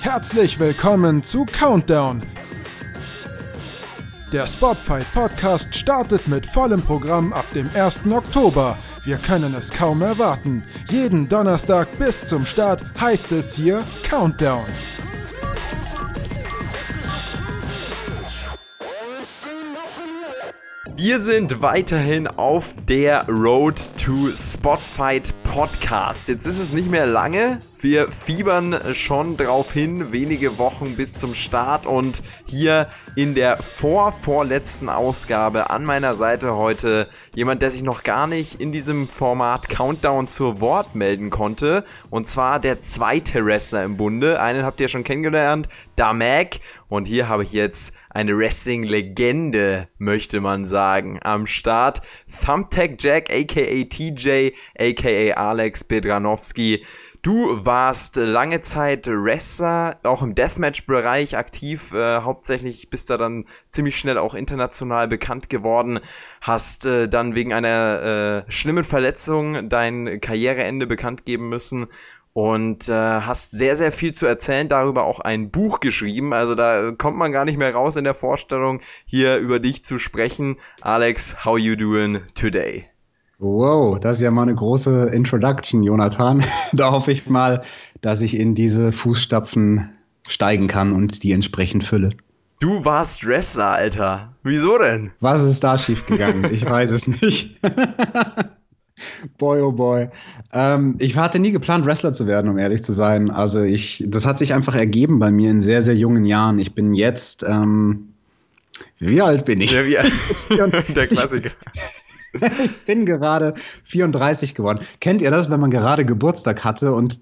Herzlich willkommen zu Countdown. Der Spotfight Podcast startet mit vollem Programm ab dem 1. Oktober. Wir können es kaum erwarten. Jeden Donnerstag bis zum Start heißt es hier Countdown. Wir sind weiterhin auf der Road to Spotfight Podcast. Jetzt ist es nicht mehr lange. Wir fiebern schon drauf hin, wenige Wochen bis zum Start und hier in der vorvorletzten Ausgabe an meiner Seite heute jemand, der sich noch gar nicht in diesem Format Countdown zur Wort melden konnte und zwar der zweite Wrestler im Bunde. Einen habt ihr schon kennengelernt, Damek und hier habe ich jetzt eine Wrestling-Legende, möchte man sagen, am Start. Thumbtack Jack, aka TJ, aka Alex Pedranowski. Du warst lange Zeit Wrestler, auch im Deathmatch-Bereich aktiv, äh, hauptsächlich bist da dann ziemlich schnell auch international bekannt geworden, hast äh, dann wegen einer äh, schlimmen Verletzung dein Karriereende bekannt geben müssen und äh, hast sehr, sehr viel zu erzählen, darüber auch ein Buch geschrieben. Also da kommt man gar nicht mehr raus in der Vorstellung, hier über dich zu sprechen. Alex, how you doing today? Wow, das ist ja mal eine große Introduction, Jonathan. da hoffe ich mal, dass ich in diese Fußstapfen steigen kann und die entsprechend fülle. Du warst Dresser, Alter. Wieso denn? Was ist da schiefgegangen? Ich weiß es nicht. boy, oh boy. Ähm, ich hatte nie geplant, Wrestler zu werden, um ehrlich zu sein. Also ich, das hat sich einfach ergeben bei mir in sehr, sehr jungen Jahren. Ich bin jetzt, ähm, wie alt bin ich? Ja? Der Klassiker. ich bin gerade 34 geworden. Kennt ihr das, wenn man gerade Geburtstag hatte und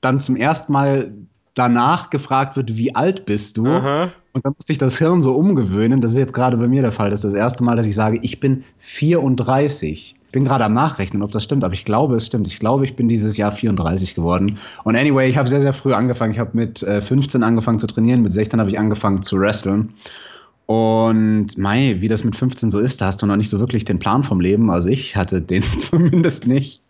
dann zum ersten Mal danach gefragt wird, wie alt bist du? Aha. Und dann muss sich das Hirn so umgewöhnen. Das ist jetzt gerade bei mir der Fall. Das ist das erste Mal, dass ich sage, ich bin 34. Ich bin gerade am Nachrechnen, ob das stimmt, aber ich glaube, es stimmt. Ich glaube, ich bin dieses Jahr 34 geworden. Und anyway, ich habe sehr, sehr früh angefangen. Ich habe mit äh, 15 angefangen zu trainieren, mit 16 habe ich angefangen zu wresteln. Und mei, wie das mit 15 so ist, da hast du noch nicht so wirklich den Plan vom Leben. Also ich hatte den zumindest nicht.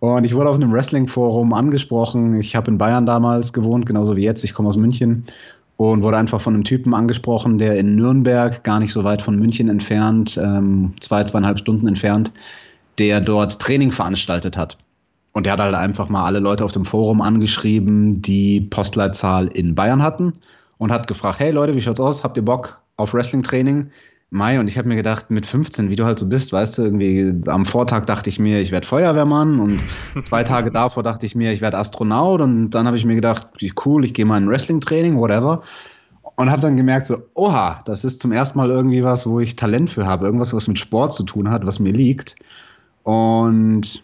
Und ich wurde auf einem Wrestling-Forum angesprochen. Ich habe in Bayern damals gewohnt, genauso wie jetzt. Ich komme aus München und wurde einfach von einem Typen angesprochen, der in Nürnberg, gar nicht so weit von München entfernt, ähm, zwei, zweieinhalb Stunden entfernt, der dort Training veranstaltet hat. Und der hat halt einfach mal alle Leute auf dem Forum angeschrieben, die Postleitzahl in Bayern hatten und hat gefragt, hey Leute, wie schaut's aus? Habt ihr Bock auf Wrestling-Training? Mai und ich habe mir gedacht, mit 15, wie du halt so bist, weißt du, irgendwie am Vortag dachte ich mir, ich werde Feuerwehrmann und zwei Tage davor dachte ich mir, ich werde Astronaut und dann habe ich mir gedacht, cool, ich gehe mal in Wrestling-Training, whatever. Und habe dann gemerkt, so, oha, das ist zum ersten Mal irgendwie was, wo ich Talent für habe, irgendwas, was mit Sport zu tun hat, was mir liegt. Und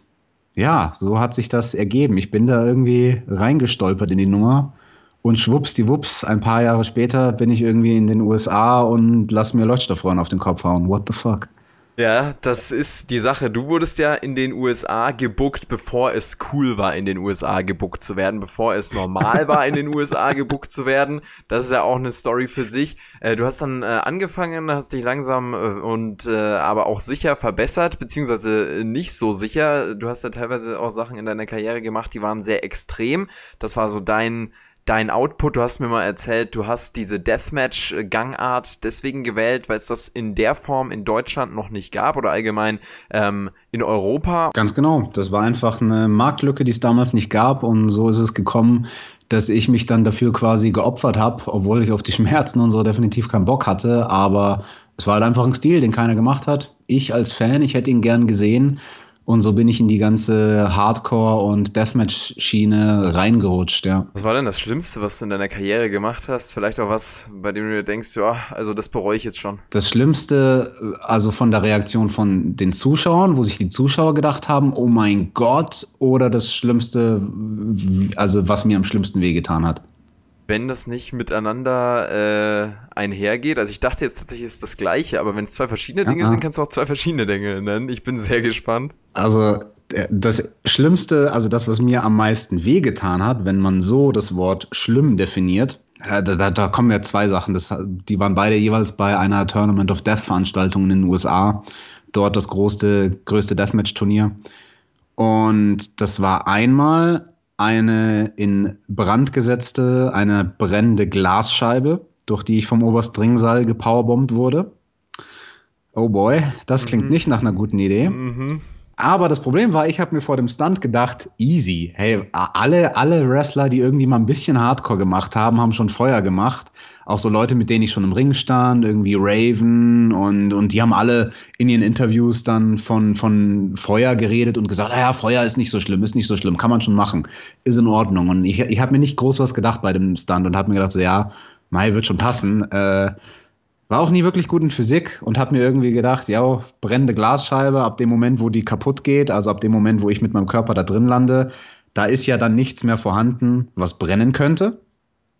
ja, so hat sich das ergeben. Ich bin da irgendwie reingestolpert in die Nummer und schwuppsdiwupps, ein paar Jahre später bin ich irgendwie in den USA und lass mir Leuchtstoffröhren auf den Kopf hauen. What the fuck? Ja, das ist die Sache. Du wurdest ja in den USA gebuckt, bevor es cool war, in den USA gebuckt zu werden, bevor es normal war, in den USA gebuckt zu werden. Das ist ja auch eine Story für sich. Äh, du hast dann äh, angefangen, hast dich langsam äh, und aber auch sicher verbessert, beziehungsweise nicht so sicher. Du hast ja teilweise auch Sachen in deiner Karriere gemacht, die waren sehr extrem. Das war so dein dein Output, du hast mir mal erzählt, du hast diese Deathmatch-Gangart deswegen gewählt, weil es das in der Form in Deutschland noch nicht gab oder allgemein ähm, in Europa. Ganz genau. Das war einfach eine Marktlücke, die es damals nicht gab und so ist es gekommen, dass ich mich dann dafür quasi geopfert habe, obwohl ich auf die Schmerzen und so definitiv keinen Bock hatte, aber es war halt einfach ein Stil, den keiner gemacht hat. Ich als Fan, ich hätte ihn gern gesehen und so bin ich in die ganze Hardcore- und Deathmatch-Schiene reingerutscht, ja. Was war denn das Schlimmste, was du in deiner Karriere gemacht hast? Vielleicht auch was, bei dem du dir denkst, ja, also das bereue ich jetzt schon. Das Schlimmste, also von der Reaktion von den Zuschauern, wo sich die Zuschauer gedacht haben, oh mein Gott, oder das Schlimmste, also was mir am schlimmsten wehgetan hat wenn das nicht miteinander äh, einhergeht. Also ich dachte jetzt tatsächlich ist das gleiche, aber wenn es zwei verschiedene Dinge sind, kannst du auch zwei verschiedene Dinge nennen. Ich bin sehr gespannt. Also äh, das Schlimmste, also das, was mir am meisten wehgetan hat, wenn man so das Wort schlimm definiert, äh, da, da, da, kommen ja zwei Sachen. Das, die waren beide jeweils bei einer Tournament of Death Veranstaltung in den USA. Dort das größte, größte Deathmatch-Turnier. Und das war einmal eine in Brand gesetzte, eine brennende Glasscheibe, durch die ich vom Oberstringsaal gepowerbombt wurde. Oh boy, das klingt mhm. nicht nach einer guten Idee. Mhm. Aber das Problem war, ich habe mir vor dem Stunt gedacht, easy. Hey, alle, alle Wrestler, die irgendwie mal ein bisschen Hardcore gemacht haben, haben schon Feuer gemacht. Auch so Leute, mit denen ich schon im Ring stand, irgendwie Raven und, und die haben alle in ihren Interviews dann von, von Feuer geredet und gesagt, naja, Feuer ist nicht so schlimm, ist nicht so schlimm, kann man schon machen, ist in Ordnung. Und ich, ich habe mir nicht groß was gedacht bei dem Stunt und habe mir gedacht, so ja, Mai wird schon passen. Äh, war auch nie wirklich gut in Physik und habe mir irgendwie gedacht, ja, brennende Glasscheibe, ab dem Moment, wo die kaputt geht, also ab dem Moment, wo ich mit meinem Körper da drin lande, da ist ja dann nichts mehr vorhanden, was brennen könnte.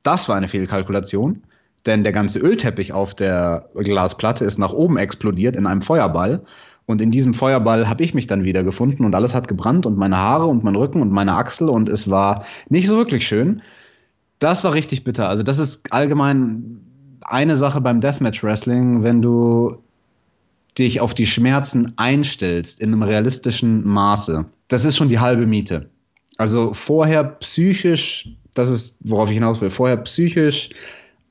Das war eine Fehlkalkulation, denn der ganze Ölteppich auf der Glasplatte ist nach oben explodiert in einem Feuerball. Und in diesem Feuerball habe ich mich dann wieder gefunden und alles hat gebrannt und meine Haare und mein Rücken und meine Achsel und es war nicht so wirklich schön. Das war richtig bitter. Also das ist allgemein eine Sache beim Deathmatch Wrestling, wenn du dich auf die Schmerzen einstellst in einem realistischen Maße, das ist schon die halbe Miete. Also vorher psychisch, das ist, worauf ich hinaus will, vorher psychisch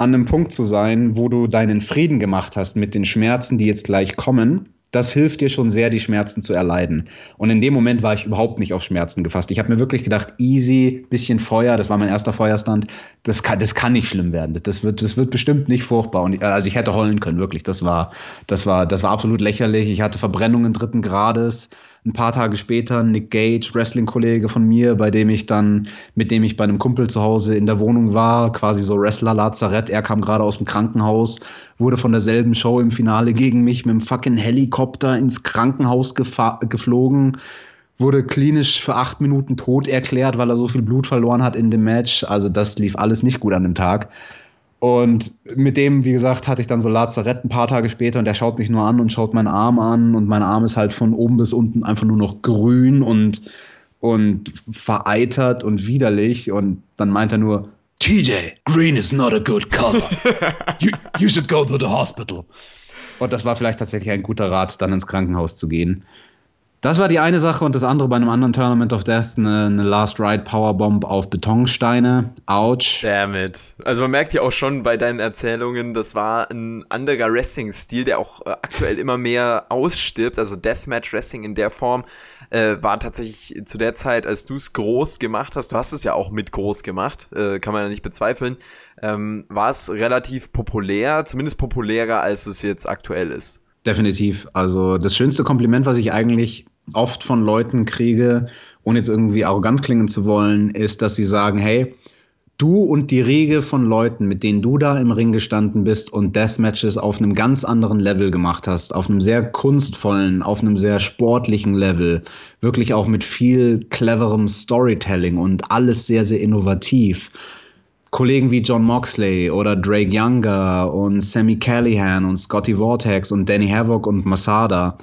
an einem Punkt zu sein, wo du deinen Frieden gemacht hast mit den Schmerzen, die jetzt gleich kommen das hilft dir schon sehr, die Schmerzen zu erleiden. Und in dem Moment war ich überhaupt nicht auf Schmerzen gefasst. Ich habe mir wirklich gedacht, easy, bisschen Feuer, das war mein erster Feuerstand, das kann, das kann nicht schlimm werden. Das wird, das wird bestimmt nicht furchtbar. Und, also ich hätte heulen können, wirklich. Das war, das war, das war absolut lächerlich. Ich hatte Verbrennungen dritten Grades ein paar Tage später Nick Gage, Wrestling-Kollege von mir, bei dem ich dann, mit dem ich bei einem Kumpel zu Hause in der Wohnung war, quasi so Wrestler-Lazarett. Er kam gerade aus dem Krankenhaus, wurde von derselben Show im Finale gegen mich mit dem fucking Helikopter ins Krankenhaus geflogen wurde klinisch für acht Minuten tot erklärt, weil er so viel Blut verloren hat in dem Match. Also das lief alles nicht gut an dem Tag. Und mit dem, wie gesagt, hatte ich dann so Lazarett ein paar Tage später und der schaut mich nur an und schaut meinen Arm an und mein Arm ist halt von oben bis unten einfach nur noch grün und, und vereitert und widerlich. Und dann meint er nur, TJ, green is not a good color. You, you should go to the hospital. Und das war vielleicht tatsächlich ein guter Rat, dann ins Krankenhaus zu gehen. Das war die eine Sache und das andere bei einem anderen Tournament of Death, eine, eine Last Ride Powerbomb auf Betonsteine. Ouch. Damn it. Also man merkt ja auch schon bei deinen Erzählungen, das war ein anderer Wrestling-Stil, der auch äh, aktuell immer mehr ausstirbt. Also Deathmatch Wrestling in der Form äh, war tatsächlich zu der Zeit, als du es groß gemacht hast, du hast es ja auch mit groß gemacht, äh, kann man ja nicht bezweifeln, ähm, war es relativ populär, zumindest populärer, als es jetzt aktuell ist. Definitiv. Also das schönste Kompliment, was ich eigentlich oft von Leuten kriege, ohne jetzt irgendwie arrogant klingen zu wollen, ist, dass sie sagen, hey, du und die Riege von Leuten, mit denen du da im Ring gestanden bist und Deathmatches auf einem ganz anderen Level gemacht hast, auf einem sehr kunstvollen, auf einem sehr sportlichen Level, wirklich auch mit viel cleverem Storytelling und alles sehr, sehr innovativ. Kollegen wie John Moxley oder Drake Younger und Sammy Callahan und Scotty Vortex und Danny Havoc und Masada,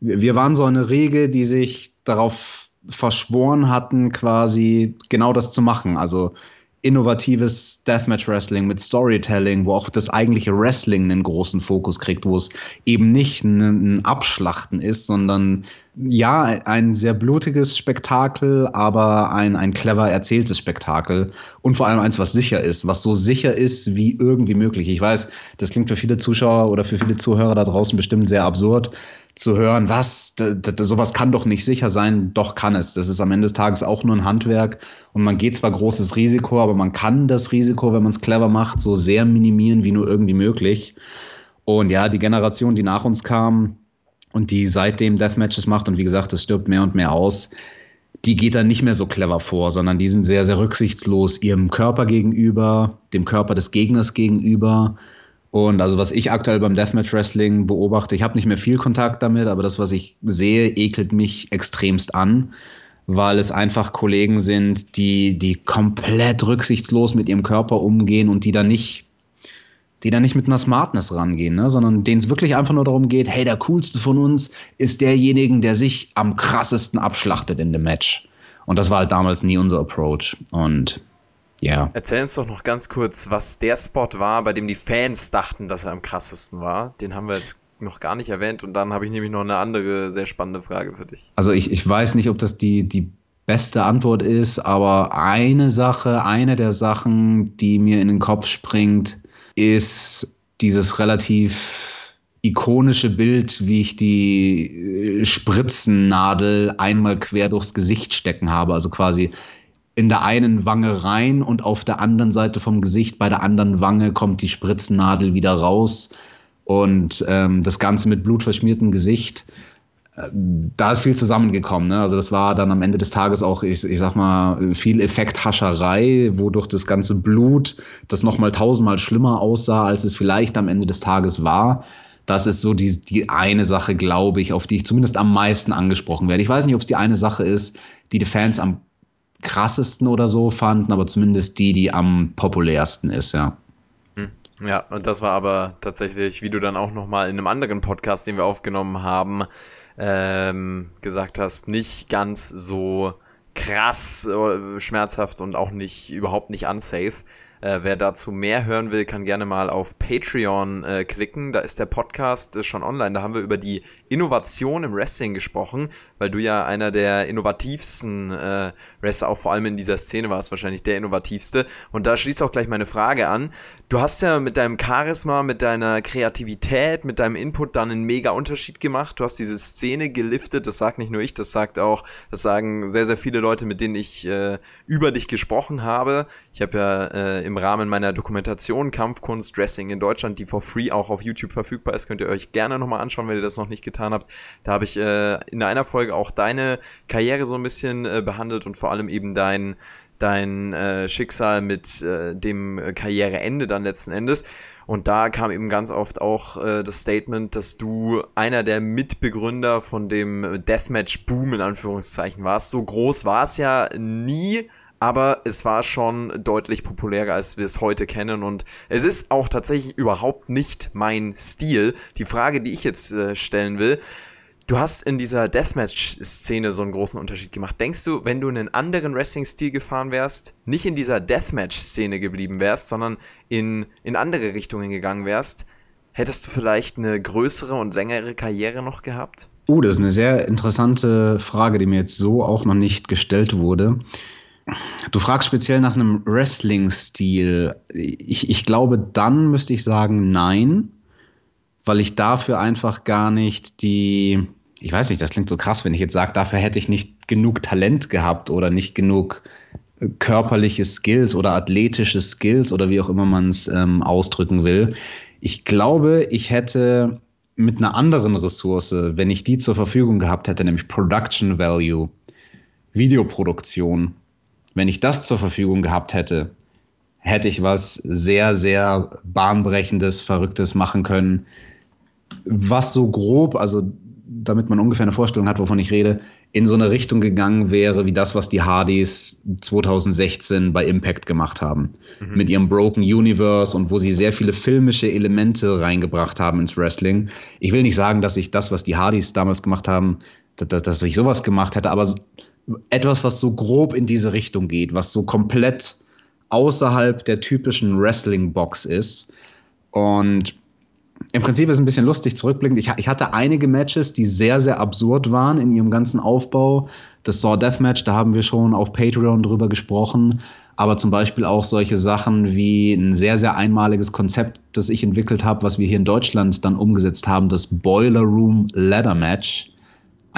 wir waren so eine Regel, die sich darauf verschworen hatten, quasi genau das zu machen. Also innovatives Deathmatch Wrestling mit Storytelling, wo auch das eigentliche Wrestling einen großen Fokus kriegt, wo es eben nicht ein Abschlachten ist, sondern ja, ein sehr blutiges Spektakel, aber ein, ein clever erzähltes Spektakel und vor allem eins, was sicher ist, was so sicher ist wie irgendwie möglich. Ich weiß, das klingt für viele Zuschauer oder für viele Zuhörer da draußen bestimmt sehr absurd zu hören, was, sowas kann doch nicht sicher sein, doch kann es. Das ist am Ende des Tages auch nur ein Handwerk und man geht zwar großes Risiko, aber man kann das Risiko, wenn man es clever macht, so sehr minimieren wie nur irgendwie möglich. Und ja, die Generation, die nach uns kam und die seitdem Deathmatches macht und wie gesagt, es stirbt mehr und mehr aus, die geht dann nicht mehr so clever vor, sondern die sind sehr, sehr rücksichtslos ihrem Körper gegenüber, dem Körper des Gegners gegenüber und also was ich aktuell beim Deathmatch Wrestling beobachte, ich habe nicht mehr viel Kontakt damit, aber das, was ich sehe, ekelt mich extremst an, weil es einfach Kollegen sind, die, die komplett rücksichtslos mit ihrem Körper umgehen und die da nicht, die da nicht mit einer Smartness rangehen, ne? sondern denen es wirklich einfach nur darum geht, hey, der coolste von uns ist derjenige, der sich am krassesten abschlachtet in dem Match. Und das war halt damals nie unser Approach. Und ja. Erzähl uns doch noch ganz kurz, was der Spot war, bei dem die Fans dachten, dass er am krassesten war. Den haben wir jetzt noch gar nicht erwähnt und dann habe ich nämlich noch eine andere sehr spannende Frage für dich. Also ich, ich weiß nicht, ob das die, die beste Antwort ist, aber eine Sache, eine der Sachen, die mir in den Kopf springt, ist dieses relativ ikonische Bild, wie ich die äh, Spritzennadel einmal quer durchs Gesicht stecken habe, also quasi in der einen Wange rein und auf der anderen Seite vom Gesicht, bei der anderen Wange kommt die Spritzennadel wieder raus und ähm, das Ganze mit blutverschmiertem Gesicht da ist viel zusammengekommen. Ne? Also das war dann am Ende des Tages auch, ich, ich sag mal, viel Effekthascherei, wodurch das ganze Blut, das nochmal tausendmal schlimmer aussah, als es vielleicht am Ende des Tages war. Das ist so die, die eine Sache, glaube ich, auf die ich zumindest am meisten angesprochen werde. Ich weiß nicht, ob es die eine Sache ist, die die Fans am krassesten oder so fanden, aber zumindest die, die am populärsten ist, ja. Hm. Ja, und das war aber tatsächlich, wie du dann auch nochmal in einem anderen Podcast, den wir aufgenommen haben, ähm, gesagt hast, nicht ganz so krass äh, schmerzhaft und auch nicht überhaupt nicht unsafe. Äh, wer dazu mehr hören will, kann gerne mal auf Patreon äh, klicken. Da ist der Podcast äh, schon online. Da haben wir über die Innovation im Wrestling gesprochen, weil du ja einer der innovativsten äh, Wrestler auch vor allem in dieser Szene warst, wahrscheinlich der innovativste. Und da schließt auch gleich meine Frage an. Du hast ja mit deinem Charisma, mit deiner Kreativität, mit deinem Input dann einen mega Unterschied gemacht. Du hast diese Szene geliftet. Das sagt nicht nur ich, das sagt auch, das sagen sehr, sehr viele Leute, mit denen ich äh, über dich gesprochen habe. Ich habe ja äh, im Rahmen meiner Dokumentation Kampfkunst Dressing in Deutschland, die for free auch auf YouTube verfügbar ist, könnt ihr euch gerne nochmal anschauen, wenn ihr das noch nicht getan habt. Da habe ich äh, in einer Folge auch deine Karriere so ein bisschen äh, behandelt und vor allem eben dein dein äh, Schicksal mit äh, dem Karriereende dann letzten Endes. Und da kam eben ganz oft auch äh, das Statement, dass du einer der Mitbegründer von dem Deathmatch-Boom in Anführungszeichen warst. So groß war es ja nie, aber es war schon deutlich populärer, als wir es heute kennen. Und es ist auch tatsächlich überhaupt nicht mein Stil. Die Frage, die ich jetzt äh, stellen will, Du hast in dieser Deathmatch-Szene so einen großen Unterschied gemacht. Denkst du, wenn du einen anderen Wrestling-Stil gefahren wärst, nicht in dieser Deathmatch-Szene geblieben wärst, sondern in, in andere Richtungen gegangen wärst, hättest du vielleicht eine größere und längere Karriere noch gehabt? Oh, das ist eine sehr interessante Frage, die mir jetzt so auch noch nicht gestellt wurde. Du fragst speziell nach einem Wrestling-Stil. Ich, ich glaube, dann müsste ich sagen, nein, weil ich dafür einfach gar nicht die, ich weiß nicht, das klingt so krass, wenn ich jetzt sage, dafür hätte ich nicht genug Talent gehabt oder nicht genug äh, körperliche Skills oder athletische Skills oder wie auch immer man es ähm, ausdrücken will. Ich glaube, ich hätte mit einer anderen Ressource, wenn ich die zur Verfügung gehabt hätte, nämlich Production Value, Videoproduktion, wenn ich das zur Verfügung gehabt hätte, hätte ich was sehr, sehr bahnbrechendes, verrücktes machen können, was so grob, also damit man ungefähr eine Vorstellung hat, wovon ich rede, in so eine Richtung gegangen wäre, wie das, was die Hardys 2016 bei Impact gemacht haben. Mhm. Mit ihrem Broken Universe und wo sie sehr viele filmische Elemente reingebracht haben ins Wrestling. Ich will nicht sagen, dass ich das, was die Hardys damals gemacht haben, dass, dass ich sowas gemacht hätte, aber etwas, was so grob in diese Richtung geht, was so komplett außerhalb der typischen Wrestling-Box ist. Und im Prinzip ist es ein bisschen lustig zurückblickend. Ich, ich, hatte einige Matches, die sehr, sehr absurd waren in ihrem ganzen Aufbau. Das Saw Death Match, da haben wir schon auf Patreon drüber gesprochen. Aber zum Beispiel auch solche Sachen wie ein sehr, sehr einmaliges Konzept, das ich entwickelt habe, was wir hier in Deutschland dann umgesetzt haben, das Boiler Room Ladder Match.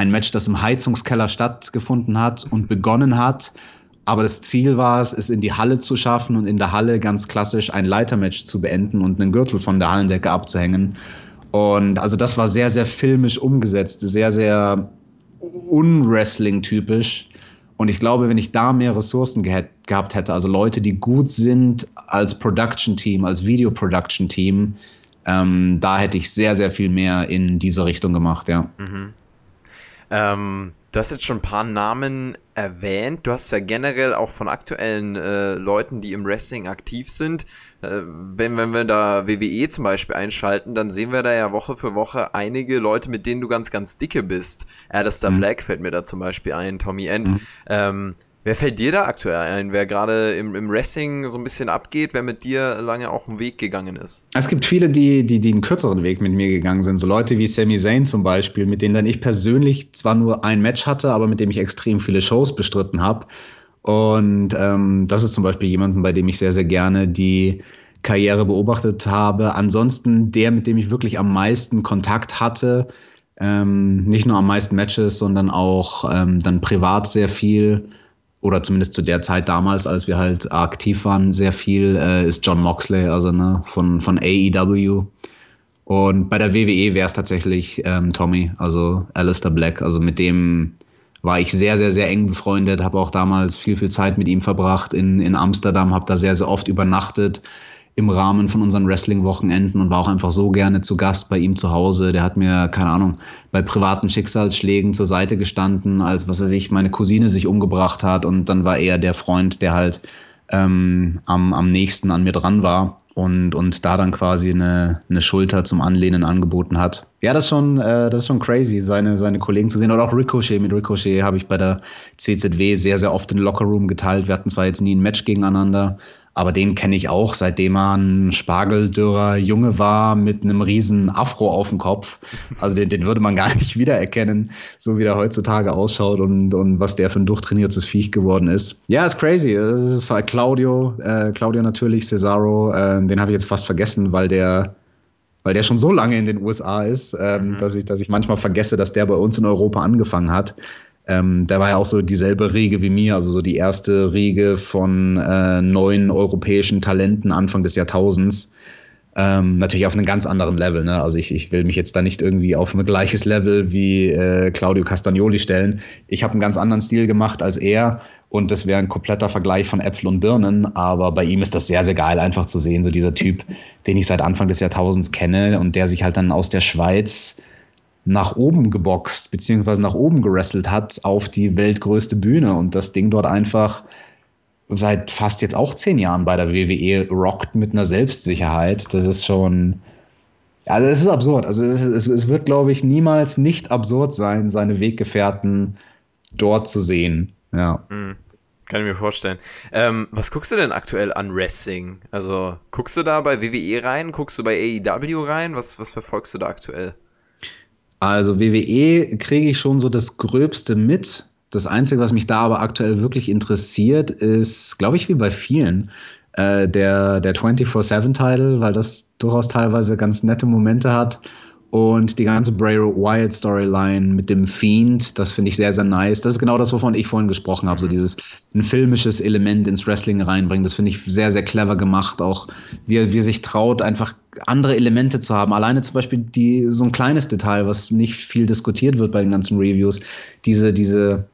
Ein Match, das im Heizungskeller stattgefunden hat und begonnen hat aber das Ziel war es, es in die Halle zu schaffen und in der Halle ganz klassisch ein Leitermatch zu beenden und einen Gürtel von der Hallendecke abzuhängen. Und also das war sehr, sehr filmisch umgesetzt, sehr, sehr unwrestling-typisch. Und ich glaube, wenn ich da mehr Ressourcen ge gehabt hätte, also Leute, die gut sind als Production-Team, als Video-Production-Team, ähm, da hätte ich sehr, sehr viel mehr in diese Richtung gemacht, ja. Mhm. Ähm, Du hast jetzt schon ein paar Namen erwähnt. Du hast ja generell auch von aktuellen äh, Leuten, die im Wrestling aktiv sind. Äh, wenn, wenn wir da WWE zum Beispiel einschalten, dann sehen wir da ja Woche für Woche einige Leute, mit denen du ganz, ganz dicke bist. Alistair mhm. Black fällt mir da zum Beispiel ein, Tommy End. Mhm. Ähm, Wer fällt dir da aktuell ein? Wer gerade im, im, Wrestling so ein bisschen abgeht, wer mit dir lange auch einen Weg gegangen ist? Es gibt viele, die, die, die einen kürzeren Weg mit mir gegangen sind. So Leute wie Sami Zayn zum Beispiel, mit denen dann ich persönlich zwar nur ein Match hatte, aber mit dem ich extrem viele Shows bestritten habe. Und ähm, das ist zum Beispiel jemanden, bei dem ich sehr, sehr gerne die Karriere beobachtet habe. Ansonsten der, mit dem ich wirklich am meisten Kontakt hatte, ähm, nicht nur am meisten Matches, sondern auch ähm, dann privat sehr viel oder zumindest zu der Zeit damals, als wir halt aktiv waren, sehr viel, äh, ist John Moxley, also ne, von, von AEW. Und bei der WWE wäre es tatsächlich ähm, Tommy, also Alistair Black. Also mit dem war ich sehr, sehr, sehr eng befreundet, habe auch damals viel, viel Zeit mit ihm verbracht in, in Amsterdam, habe da sehr, sehr oft übernachtet im Rahmen von unseren Wrestling-Wochenenden und war auch einfach so gerne zu Gast bei ihm zu Hause. Der hat mir, keine Ahnung, bei privaten Schicksalsschlägen zur Seite gestanden, als was weiß ich, meine Cousine sich umgebracht hat und dann war er der Freund, der halt ähm, am, am nächsten an mir dran war und, und da dann quasi eine, eine Schulter zum Anlehnen angeboten hat. Ja, das ist schon, äh, das ist schon crazy, seine, seine Kollegen zu sehen. Oder auch Ricochet. Mit Ricochet habe ich bei der CZW sehr, sehr oft den Lockerroom geteilt. Wir hatten zwar jetzt nie ein Match gegeneinander, aber den kenne ich auch, seitdem er ein spargeldürrer Junge war mit einem riesen Afro auf dem Kopf. Also den, den würde man gar nicht wiedererkennen, so wie der heutzutage ausschaut und, und was der für ein durchtrainiertes Viech geworden ist. Ja, ist crazy. Das ist Claudio, äh, Claudio natürlich, Cesaro, äh, den habe ich jetzt fast vergessen, weil der weil der schon so lange in den USA ist, ähm, mhm. dass, ich, dass ich manchmal vergesse, dass der bei uns in Europa angefangen hat. Ähm, der war ja auch so dieselbe Riege wie mir, also so die erste Riege von äh, neuen europäischen Talenten Anfang des Jahrtausends. Ähm, natürlich auf einem ganz anderen Level. Ne? Also ich, ich will mich jetzt da nicht irgendwie auf ein gleiches Level wie äh, Claudio Castagnoli stellen. Ich habe einen ganz anderen Stil gemacht als er und das wäre ein kompletter Vergleich von Äpfel und Birnen. Aber bei ihm ist das sehr, sehr geil einfach zu sehen. So dieser Typ, den ich seit Anfang des Jahrtausends kenne und der sich halt dann aus der Schweiz nach oben geboxt, beziehungsweise nach oben gerestelt hat auf die weltgrößte Bühne und das Ding dort einfach seit fast jetzt auch zehn Jahren bei der WWE rockt mit einer Selbstsicherheit. Das ist schon, also es ist absurd. Also es, es, es wird, glaube ich, niemals nicht absurd sein, seine Weggefährten dort zu sehen. Ja. Mhm. Kann ich mir vorstellen. Ähm, was guckst du denn aktuell an Wrestling? Also guckst du da bei WWE rein? Guckst du bei AEW rein? Was, was verfolgst du da aktuell? Also WWE kriege ich schon so das Gröbste mit. Das Einzige, was mich da aber aktuell wirklich interessiert, ist, glaube ich, wie bei vielen, äh, der, der 24-7-Title, weil das durchaus teilweise ganz nette Momente hat. Und die ganze Bray Wyatt Storyline mit dem Fiend, das finde ich sehr, sehr nice. Das ist genau das, wovon ich vorhin gesprochen habe. So mhm. dieses ein filmisches Element ins Wrestling reinbringen. Das finde ich sehr, sehr clever gemacht. Auch wie er, wie er sich traut, einfach andere Elemente zu haben. Alleine zum Beispiel die, so ein kleines Detail, was nicht viel diskutiert wird bei den ganzen Reviews. Diese, diese,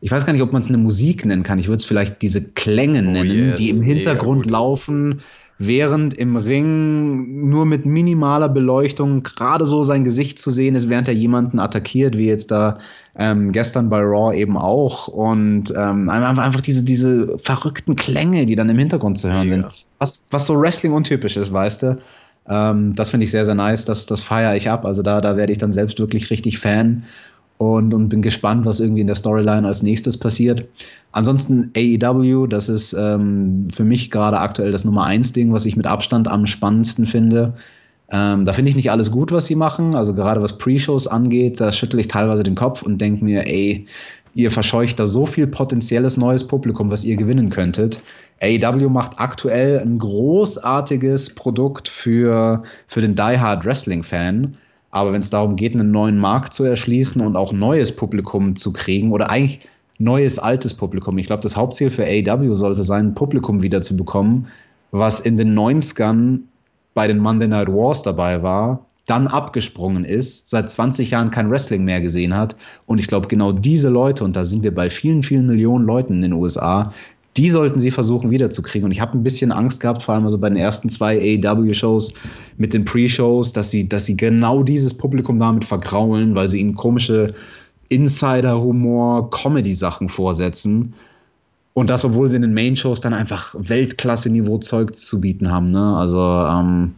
ich weiß gar nicht, ob man es eine Musik nennen kann. Ich würde es vielleicht diese Klänge oh nennen, yes, die im Hintergrund laufen während im Ring nur mit minimaler Beleuchtung gerade so sein Gesicht zu sehen ist, während er jemanden attackiert, wie jetzt da ähm, gestern bei Raw eben auch. Und ähm, einfach diese, diese verrückten Klänge, die dann im Hintergrund zu hören ja. sind. Was, was so Wrestling untypisch ist, weißt du? Ähm, das finde ich sehr, sehr nice. Das, das feiere ich ab. Also da, da werde ich dann selbst wirklich richtig Fan und, und bin gespannt, was irgendwie in der Storyline als nächstes passiert. Ansonsten AEW, das ist ähm, für mich gerade aktuell das Nummer eins Ding, was ich mit Abstand am spannendsten finde. Ähm, da finde ich nicht alles gut, was sie machen. Also gerade was Pre-Shows angeht, da schüttel ich teilweise den Kopf und denke mir, ey, ihr verscheucht da so viel potenzielles neues Publikum, was ihr gewinnen könntet. AEW macht aktuell ein großartiges Produkt für, für den Die Hard Wrestling-Fan. Aber wenn es darum geht, einen neuen Markt zu erschließen und auch neues Publikum zu kriegen oder eigentlich neues, altes Publikum, ich glaube, das Hauptziel für AEW sollte sein, Publikum wieder zu bekommen, was in den 90ern bei den Monday Night Wars dabei war, dann abgesprungen ist, seit 20 Jahren kein Wrestling mehr gesehen hat. Und ich glaube, genau diese Leute, und da sind wir bei vielen, vielen Millionen Leuten in den USA, die sollten sie versuchen wiederzukriegen. Und ich habe ein bisschen Angst gehabt, vor allem also bei den ersten zwei AEW-Shows mit den Pre-Shows, dass sie, dass sie genau dieses Publikum damit vergraulen, weil sie ihnen komische Insider-Humor, Comedy-Sachen vorsetzen. Und das, obwohl sie in den Main-Shows dann einfach Weltklasse-Niveau-Zeug zu bieten haben. Ne? Also, ähm,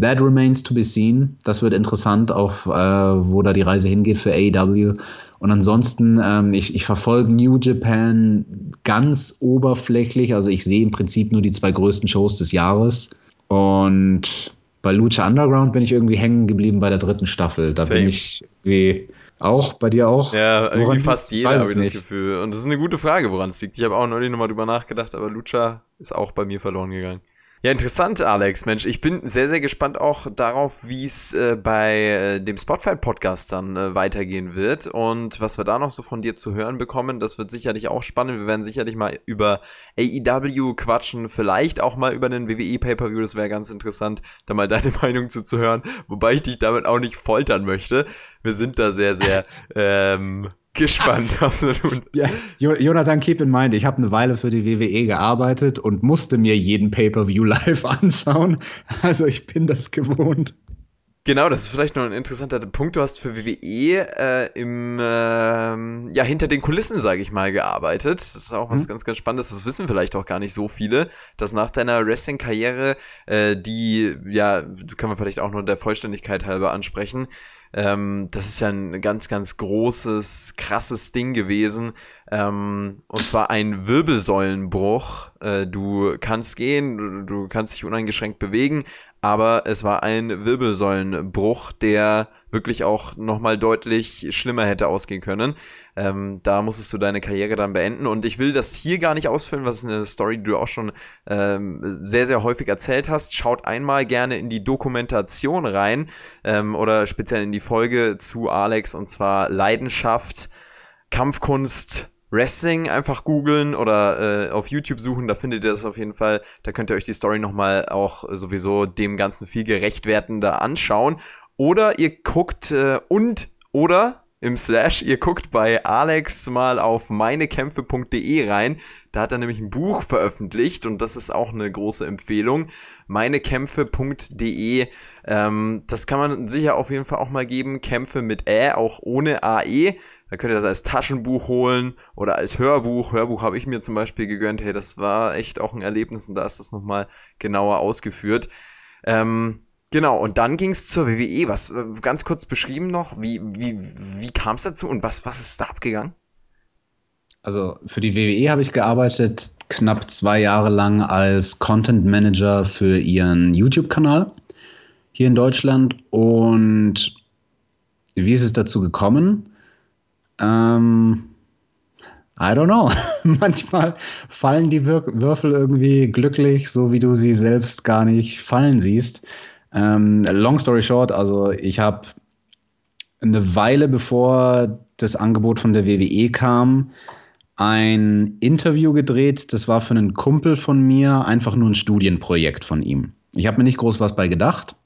That remains to be seen. Das wird interessant, auf äh, wo da die Reise hingeht für AEW. Und ansonsten, ähm, ich, ich verfolge New Japan ganz oberflächlich. Also ich sehe im Prinzip nur die zwei größten Shows des Jahres. Und bei Lucha Underground bin ich irgendwie hängen geblieben bei der dritten Staffel. Da Same. bin ich wie auch, bei dir auch? Ja, irgendwie fast jeder habe ich das Gefühl. Und das ist eine gute Frage, woran es liegt. Ich habe auch neulich nochmal drüber nachgedacht, aber Lucha ist auch bei mir verloren gegangen. Ja, interessant, Alex. Mensch, ich bin sehr, sehr gespannt auch darauf, wie es äh, bei äh, dem Spotify-Podcast dann äh, weitergehen wird und was wir da noch so von dir zu hören bekommen. Das wird sicherlich auch spannend. Wir werden sicherlich mal über AEW quatschen, vielleicht auch mal über den WWE Pay-Per-View. Das wäre ganz interessant, da mal deine Meinung zu, zu hören, wobei ich dich damit auch nicht foltern möchte. Wir sind da sehr, sehr ähm, gespannt, absolut. Ja, Jonathan, keep in mind, ich habe eine Weile für die WWE gearbeitet und musste mir jeden Pay-Per-View live anschauen. Also ich bin das gewohnt. Genau, das ist vielleicht noch ein interessanter Punkt. Du hast für WWE äh, im äh, ja hinter den Kulissen, sage ich mal, gearbeitet. Das ist auch was mhm. ganz, ganz Spannendes. Das wissen vielleicht auch gar nicht so viele, dass nach deiner Wrestling-Karriere, äh, die ja, kann man vielleicht auch nur der Vollständigkeit halber ansprechen, ähm, das ist ja ein ganz, ganz großes, krasses Ding gewesen. Ähm, und zwar ein Wirbelsäulenbruch. Äh, du kannst gehen, du, du kannst dich uneingeschränkt bewegen, aber es war ein Wirbelsäulenbruch, der wirklich auch nochmal deutlich schlimmer hätte ausgehen können. Ähm, da musstest du deine Karriere dann beenden und ich will das hier gar nicht ausfüllen, was ist eine Story, die du auch schon ähm, sehr, sehr häufig erzählt hast. Schaut einmal gerne in die Dokumentation rein ähm, oder speziell in die Folge zu Alex und zwar Leidenschaft, Kampfkunst, Wrestling einfach googeln oder äh, auf YouTube suchen, da findet ihr das auf jeden Fall. Da könnt ihr euch die Story nochmal auch sowieso dem Ganzen viel gerechtwertender anschauen. Oder ihr guckt äh, und oder im Slash, ihr guckt bei Alex mal auf meinekämpfe.de rein. Da hat er nämlich ein Buch veröffentlicht und das ist auch eine große Empfehlung. meinekämpfe.de. Ähm, das kann man sicher auf jeden Fall auch mal geben. Kämpfe mit Ä, auch ohne AE. Da könnt ihr das als Taschenbuch holen oder als Hörbuch. Hörbuch habe ich mir zum Beispiel gegönnt. Hey, das war echt auch ein Erlebnis und da ist das nochmal genauer ausgeführt. Ähm, genau, und dann ging es zur WWE. Was äh, ganz kurz beschrieben noch, wie, wie, wie kam es dazu und was, was ist da abgegangen? Also für die WWE habe ich gearbeitet, knapp zwei Jahre lang als Content Manager für ihren YouTube-Kanal hier in Deutschland. Und wie ist es dazu gekommen? Ähm, I don't know. Manchmal fallen die Wür Würfel irgendwie glücklich, so wie du sie selbst gar nicht fallen siehst. Ähm, long story short, also ich habe eine Weile bevor das Angebot von der WWE kam, ein Interview gedreht. Das war für einen Kumpel von mir einfach nur ein Studienprojekt von ihm. Ich habe mir nicht groß was bei gedacht,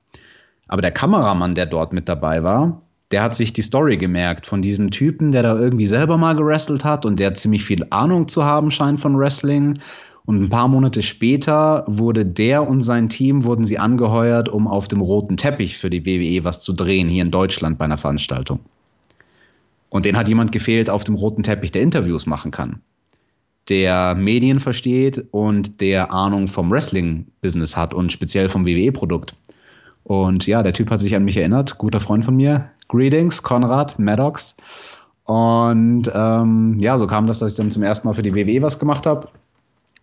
aber der Kameramann, der dort mit dabei war, der hat sich die Story gemerkt von diesem Typen, der da irgendwie selber mal gewrestelt hat und der ziemlich viel Ahnung zu haben scheint von Wrestling. Und ein paar Monate später wurde der und sein Team wurden sie angeheuert, um auf dem roten Teppich für die WWE was zu drehen hier in Deutschland bei einer Veranstaltung. Und den hat jemand gefehlt auf dem roten Teppich, der Interviews machen kann, der Medien versteht und der Ahnung vom Wrestling-Business hat und speziell vom WWE-Produkt. Und ja, der Typ hat sich an mich erinnert, guter Freund von mir, Greetings, Konrad, Maddox. Und ähm, ja, so kam das, dass ich dann zum ersten Mal für die WWE was gemacht habe.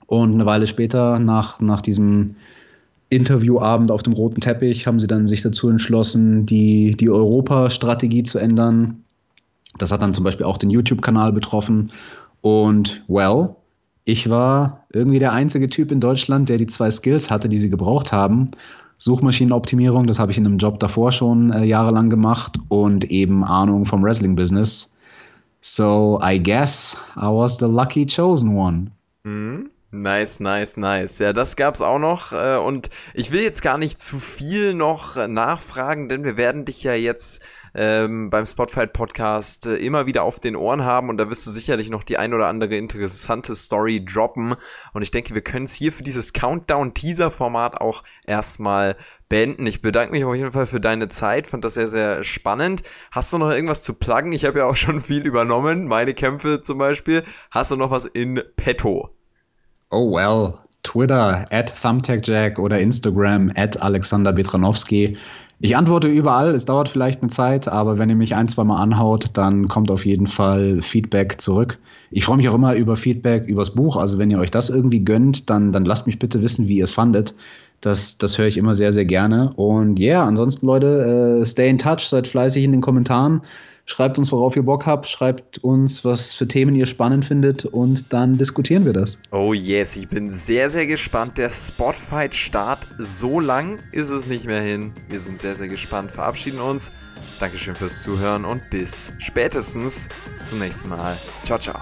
Und eine Weile später, nach, nach diesem Interviewabend auf dem roten Teppich, haben sie dann sich dazu entschlossen, die, die Europa-Strategie zu ändern. Das hat dann zum Beispiel auch den YouTube-Kanal betroffen. Und well, ich war irgendwie der einzige Typ in Deutschland, der die zwei Skills hatte, die sie gebraucht haben. Suchmaschinenoptimierung, das habe ich in einem Job davor schon äh, jahrelang gemacht und eben Ahnung vom Wrestling-Business. So I guess I was the lucky chosen one. Mhm. Nice, nice, nice. Ja, das gab's auch noch. Äh, und ich will jetzt gar nicht zu viel noch nachfragen, denn wir werden dich ja jetzt ähm, beim Spotfight Podcast äh, immer wieder auf den Ohren haben und da wirst du sicherlich noch die ein oder andere interessante Story droppen. Und ich denke, wir können es hier für dieses Countdown-Teaser-Format auch erstmal beenden. Ich bedanke mich auf jeden Fall für deine Zeit, fand das sehr, sehr spannend. Hast du noch irgendwas zu pluggen? Ich habe ja auch schon viel übernommen, meine Kämpfe zum Beispiel. Hast du noch was in petto? Oh well, Twitter at ThumbtackJack oder Instagram at Alexander Betranowski. Ich antworte überall, es dauert vielleicht eine Zeit, aber wenn ihr mich ein, zwei Mal anhaut, dann kommt auf jeden Fall Feedback zurück. Ich freue mich auch immer über Feedback übers Buch, also wenn ihr euch das irgendwie gönnt, dann, dann lasst mich bitte wissen, wie ihr es fandet. Das, das höre ich immer sehr, sehr gerne. Und ja, yeah, ansonsten, Leute, äh, stay in touch, seid fleißig in den Kommentaren. Schreibt uns, worauf ihr Bock habt. Schreibt uns, was für Themen ihr spannend findet. Und dann diskutieren wir das. Oh yes, ich bin sehr, sehr gespannt. Der Spotfight-Start, so lang ist es nicht mehr hin. Wir sind sehr, sehr gespannt. Verabschieden uns. Dankeschön fürs Zuhören und bis spätestens zum nächsten Mal. Ciao, ciao.